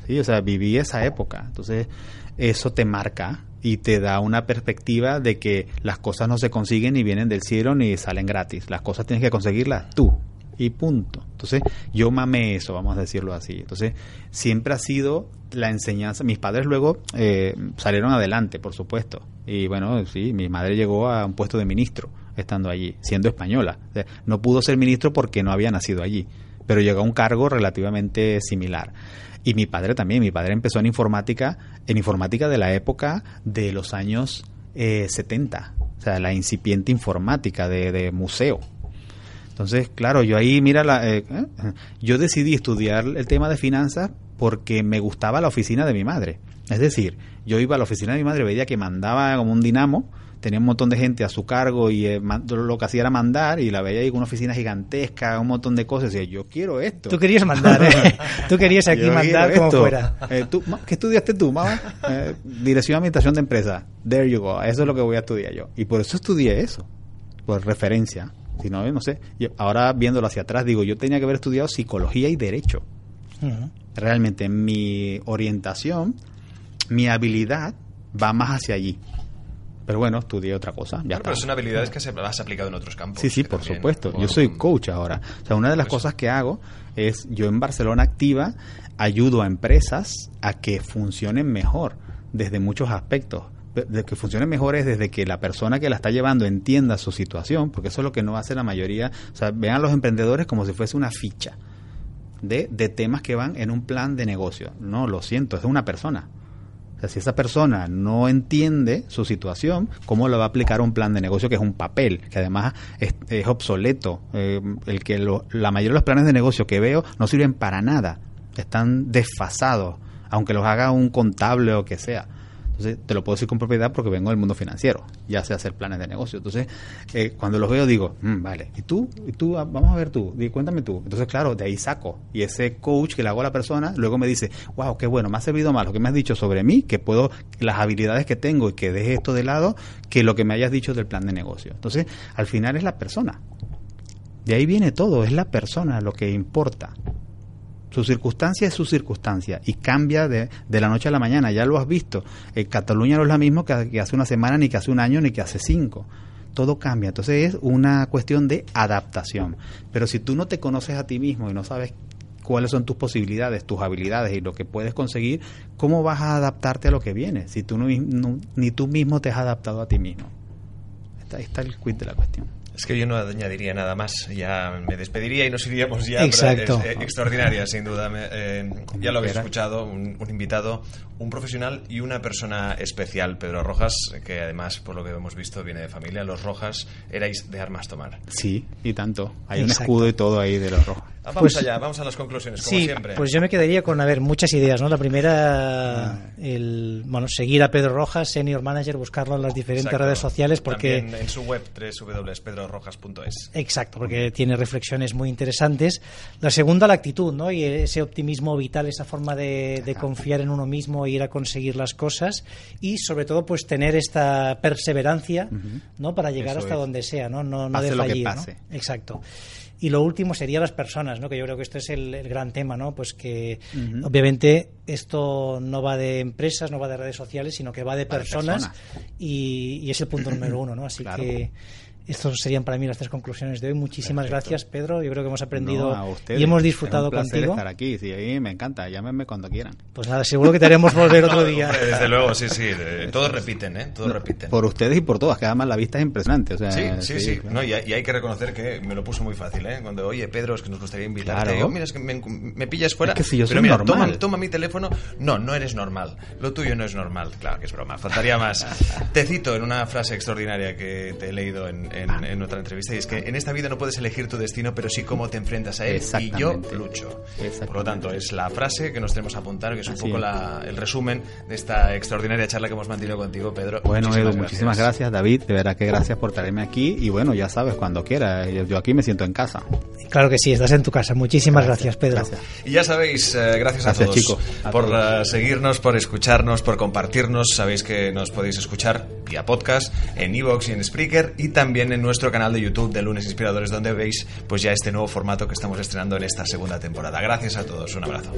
¿sí? O sea, viví esa época. Entonces, eso te marca y te da una perspectiva de que las cosas no se consiguen ni vienen del cielo ni salen gratis. Las cosas tienes que conseguirlas tú. Y punto. Entonces, yo mamé eso, vamos a decirlo así. Entonces, siempre ha sido la enseñanza. Mis padres luego eh, salieron adelante, por supuesto. Y bueno, sí, mi madre llegó a un puesto de ministro estando allí, siendo española. No pudo ser ministro porque no había nacido allí, pero llegó a un cargo relativamente similar. Y mi padre también, mi padre empezó en informática, en informática de la época de los años eh, 70, o sea, la incipiente informática de, de museo. Entonces, claro, yo ahí, mira, la, eh, eh, yo decidí estudiar el tema de finanzas porque me gustaba la oficina de mi madre. Es decir, yo iba a la oficina de mi madre, veía que mandaba como un dinamo, tenía un montón de gente a su cargo y eh, lo que hacía era mandar y la veía ahí con una oficina gigantesca, un montón de cosas y decía, yo quiero esto. Tú querías mandar, ¿eh? Tú querías aquí Yo mandar como esto. fuera. Eh, tú, ¿Qué estudiaste tú, mamá? Eh, dirección de administración de empresa. There you go. Eso es lo que voy a estudiar yo. Y por eso estudié eso. Por referencia. Si no, sé. Yo, ahora viéndolo hacia atrás, digo, yo tenía que haber estudiado psicología y derecho. Realmente mi orientación, mi habilidad va más hacia allí. Pero bueno, estudié otra cosa. Ya está. pero son habilidades que se has aplicado en otros campos. Sí, sí, por también, supuesto. Yo soy coach ahora. O sea, una de las Pues- cosas que hago es, yo en Barcelona Activa ayudo a empresas a que funcionen mejor desde muchos aspectos. De que funcionen mejor es desde que la persona que la está llevando entienda su situación, porque eso es lo que no hace la mayoría. O sea, vean a los emprendedores como si fuese una ficha de, de temas que van en un plan de negocio. No, lo siento, es una persona. O sea, si esa persona no entiende su situación, ¿cómo le va a aplicar un plan de negocio que es un papel, que además es, es obsoleto? Eh, el que lo- la mayoría de los planes de negocio que veo no sirven para nada, están desfasados, aunque los haga un contable o que sea. Entonces, te lo puedo decir con propiedad porque vengo del mundo financiero, ya sé hacer planes de negocio. Entonces, eh, cuando los veo digo, "Mm, vale, ¿y tú? ¿Y tú? Ah, Vamos a ver tú, cuéntame tú. Entonces, claro, de ahí saco. Y ese coach que le hago a la persona, luego me dice, wow, qué bueno, me ha servido más lo que me has dicho sobre mí, que puedo, las habilidades que tengo y que deje esto de lado, que lo que me hayas dicho del plan de negocio. Entonces, al final es la persona. De ahí viene todo, es la persona lo que importa. Su circunstancia es su circunstancia y cambia de, de la noche a la mañana. Ya lo has visto. En Cataluña no es lo mismo que, hace una semana, ni que hace un año, ni que hace cinco. Todo cambia. Entonces es una cuestión de adaptación. Pero si tú no te conoces a ti mismo y no sabes cuáles son tus posibilidades, tus habilidades y lo que puedes conseguir, ¿cómo vas a adaptarte a lo que viene? Si tú no, ni tú mismo te has adaptado a ti mismo. Ahí está el quid de la cuestión. Es que yo no añadiría nada más, ya me despediría y nos iríamos ya. Exacto. pero es, eh, extraordinaria, sin duda. Me- eh, ya lo habéis escuchado, un, un invitado, un profesional y una persona especial, Pedro Rojas, que además, por lo que hemos visto, viene de familia. Los Rojas erais de armas tomar. Sí, y tanto. Hay Exacto. un escudo y todo ahí de los rojos. Vamos Pues- allá, vamos a las conclusiones, como Sí, siempre. pues yo me quedaría con, a ver, muchas ideas, ¿no? La primera, el, bueno, seguir a Pedro Rojas, Senior Manager, buscarlo en las diferentes Exacto. redes sociales porque... También en su web, www.pedrorojas.es. Exacto, porque tiene reflexiones muy interesantes. La segunda, la actitud, ¿no? Y ese optimismo vital, esa forma de, de confiar en uno mismo e ir a conseguir las cosas. Y sobre todo, pues tener esta perseverancia, ¿no? Para llegar Eso hasta es. donde sea, ¿no? No, no Pase de lo que fallir, ¿no? pase. Exacto. Y lo último sería las personas, ¿no? Que yo creo que esto es el, el gran tema, ¿no? Pues que obviamente esto no va de empresas, no va de redes sociales, sino que va de Va de personas. Y, y es el punto número uno, ¿no? Así Claro. que estos serían para mí las tres conclusiones de hoy. Muchísimas gracias, Pedro. Yo creo que hemos aprendido No, ustedes. y hemos Es disfrutado un placer contigo. estar aquí, sí, ahí me encanta. Llámenme cuando quieran. Pues nada, seguro que te haremos volver otro No, día. desde luego, sí, sí. Todos repiten, ¿eh? Todos repiten. Por ustedes y por todas, que además la vista es impresionante. O sea, Sí, sí, sí. claro. No, y, hay- y hay que reconocer que me lo puso muy fácil, ¿eh? Cuando, oye, Pedro, es que nos gustaría invitarte. Claro. Digo, mira, es que me, me pillas fuera. Es que si yo pero mira, normal. Toma, toma mi teléfono. No, no eres normal. Lo tuyo no es normal. Claro que es broma. Faltaría más. te cito en una frase extraordinaria que te he leído en, en- en otra entrevista y es que en esta vida no puedes elegir tu destino, pero sí cómo te enfrentas a él. Y yo lucho. Por lo tanto, es la frase que nos tenemos que apuntar, que es un Así poco es. la- el resumen de esta extraordinaria charla que hemos mantenido contigo, Pedro. Bueno, Edu, muchísimas gracias, David. De verdad que gracias por traerme aquí. Y bueno, ya sabes, cuando quiera. Yo, aquí me siento en casa. Claro que sí, estás en tu casa. Muchísimas gracias, Pedro. Gracias. Y ya sabéis, eh, gracias, a Gracias, todos chicos. A por todos. eh, seguirnos, por escucharnos, por compartirnos. Sabéis que nos podéis escuchar vía podcast en Evox y en Spreaker y también en nuestro canal de YouTube de Lunes Inspiradores, donde veis pues ya este nuevo formato que estamos estrenando en esta segunda temporada. Gracias a todos, un abrazo.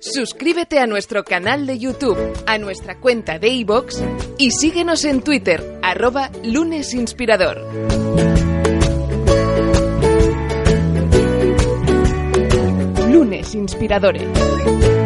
Suscríbete a nuestro canal de YouTube, a nuestra cuenta de iVoox y síguenos en Twitter, arroba lunesinspirador. Lunes Inspiradores.